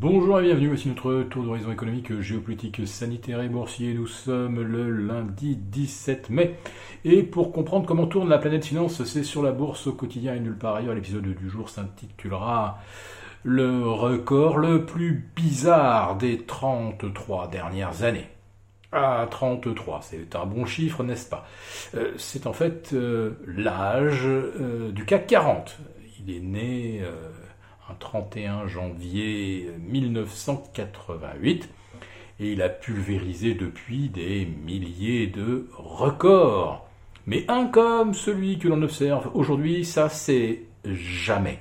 Bonjour et bienvenue, voici notre tour d'horizon économique, géopolitique, sanitaire et boursier. Nous sommes le lundi 17 mai. Et pour comprendre comment tourne la planète finance, c'est sur la bourse au quotidien et nulle part ailleurs. L'épisode du jour s'intitulera Le record le plus bizarre des 33 dernières années. Ah, 33, c'est un bon chiffre, n'est-ce pas? Euh, C'est en fait euh, l'âge euh, du CAC 40. Il est né un 31 janvier 1988 et il a pulvérisé depuis des milliers de records. Mais un comme celui que l'on observe aujourd'hui, ça c'est jamais.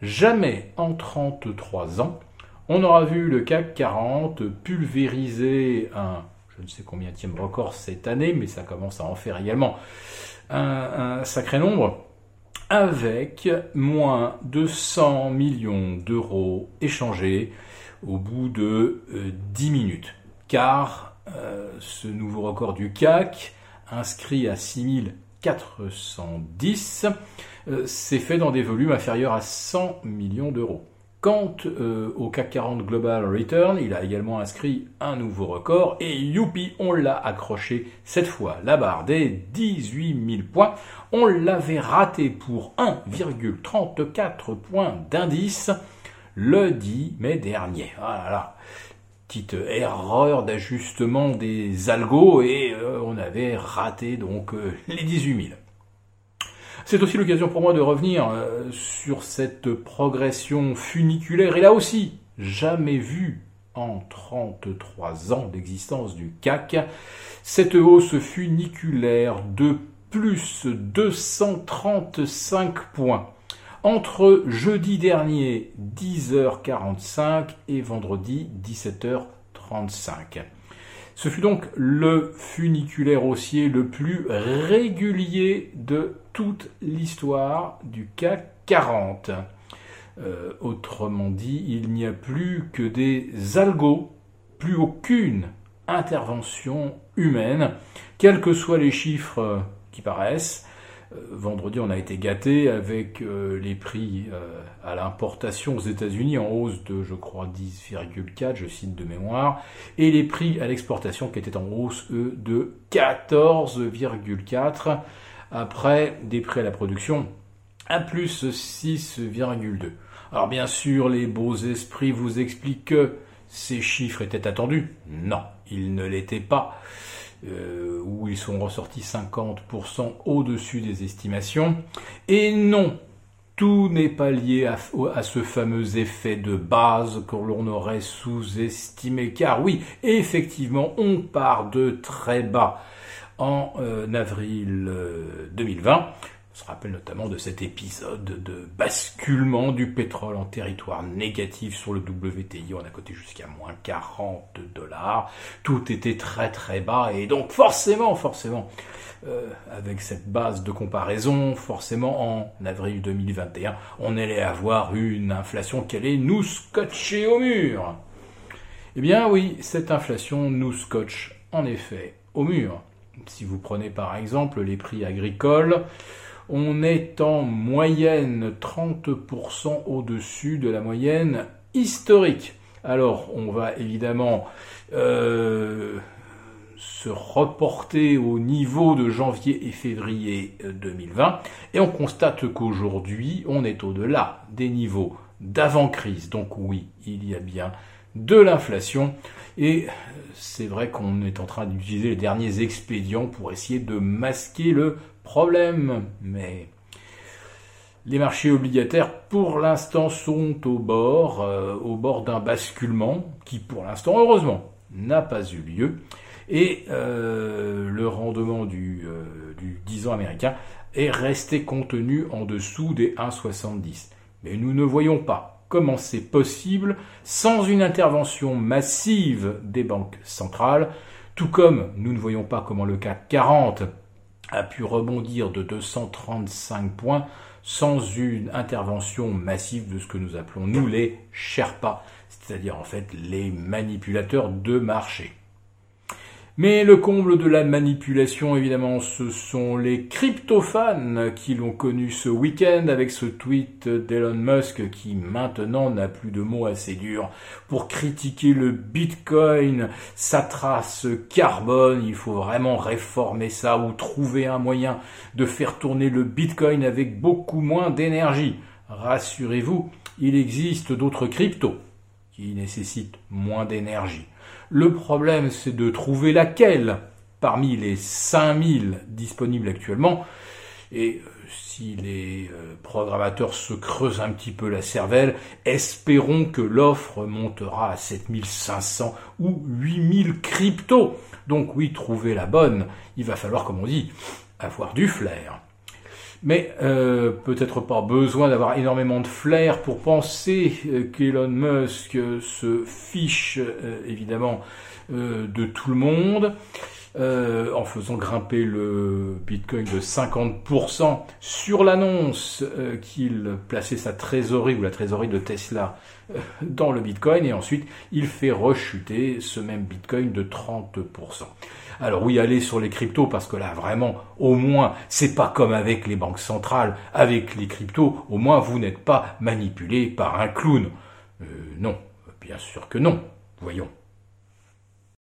Jamais en 33 ans, on aura vu le CAC 40 pulvériser un je ne sais combien de record cette année, mais ça commence à en faire également un, sacré nombre, avec moins de 100 millions d'euros échangés au bout de 10 euh, minutes. Car euh, ce nouveau record du CAC, inscrit à 6410, euh, s'est fait dans des volumes inférieurs à 100 millions d'euros. Quant euh, au CAC 40 Global Return, il a également inscrit un nouveau record et youpi, on l'a accroché cette fois la barre des 18 000 points. On l'avait raté pour 1,34 points d'indice le 10 mai dernier. Voilà. Ah Petite erreur d'ajustement des algos et euh, on avait raté donc euh, les 18 000. C'est aussi l'occasion pour moi de revenir euh, sur cette progression funiculaire, et là aussi, jamais vue en 33 ans d'existence du CAC, cette hausse funiculaire de plus 235 points entre jeudi dernier 10h45 et vendredi 17h35. Ce fut donc le funiculaire haussier le plus régulier de toute l'histoire du CAC 40. Euh, autrement dit, il n'y a plus que des algos, plus aucune intervention humaine, quels que soient les chiffres qui paraissent. Euh, vendredi, on a été gâté avec euh, les prix euh, à l'importation aux États-Unis en hausse de, je crois, 10,4, je cite de mémoire, et les prix à l'exportation qui étaient en hausse, eux, de 14,4, après des prix à la production à plus 6,2. Alors bien sûr, les beaux esprits vous expliquent que ces chiffres étaient attendus. Non, ils ne l'étaient pas. Euh, où ils sont ressortis 50% au-dessus des estimations. Et non, tout n'est pas lié à, ce fameux effet de base que l'on aurait sous-estimé, car oui, effectivement, on part de très bas en euh, avril 2020. Se rappelle notamment de cet épisode de basculement du pétrole en territoire négatif sur le WTI. On a coté jusqu'à moins 40 dollars. Tout était très très bas et donc forcément, forcément, euh, avec cette base de comparaison, forcément en avril 2021, on allait avoir une inflation qui allait nous scotcher au mur. Eh bien oui, cette inflation nous scotche en effet au mur. Si vous prenez par exemple les prix agricoles, on est en moyenne 30% au-dessus de la moyenne historique. Alors, on va évidemment euh, se reporter au niveau de janvier et février 2020, et on constate qu'aujourd'hui, on est au-delà des niveaux d'avant-crise. Donc oui, il y a bien de l'inflation, et c'est vrai qu'on est en train d'utiliser les derniers expédients pour essayer de masquer le problème, mais les marchés obligataires, pour l'instant, sont au bord, euh, au bord d'un basculement qui, pour l'instant, heureusement, n'a pas eu lieu. Et euh, le rendement du, euh, du 10 ans américain est resté contenu en dessous des 1,70. Mais nous ne voyons pas comment c'est possible sans une intervention massive des banques centrales, tout comme nous ne voyons pas comment le CAC 40 a pu rebondir de 235 points sans une intervention massive de ce que nous appelons nous les Sherpas, c'est-à-dire en fait les manipulateurs de marché. Mais le comble de la manipulation, évidemment, ce sont les crypto-fans qui l'ont connu ce week-end avec ce tweet d'Elon Musk qui maintenant n'a plus de mots assez durs pour critiquer le Bitcoin, sa trace carbone. Il faut vraiment réformer ça ou trouver un moyen de faire tourner le Bitcoin avec beaucoup moins d'énergie. Rassurez-vous, il existe d'autres cryptos qui nécessitent moins d'énergie. Le problème, c'est de trouver laquelle parmi les 5000 disponibles actuellement. Et euh, si les euh, programmateurs se creusent un petit peu la cervelle, espérons que l'offre montera à 7500 ou 8000 cryptos. Donc oui, trouver la bonne, il va falloir, comme on dit, avoir du flair. Mais euh, peut-être pas besoin d'avoir énormément de flair pour penser euh, qu'Elon Musk se fiche euh, évidemment de tout le monde en faisant grimper le Bitcoin de 50% sur l'annonce qu'il plaçait sa trésorerie ou la trésorerie de Tesla dans le Bitcoin et ensuite il fait rechuter ce même Bitcoin de 30%. Alors oui, allez sur les cryptos parce que là vraiment, au moins, c'est pas comme avec les banques centrales. Avec les cryptos, au moins vous n'êtes pas manipulé par un clown. Euh, non, bien sûr que non. Voyons.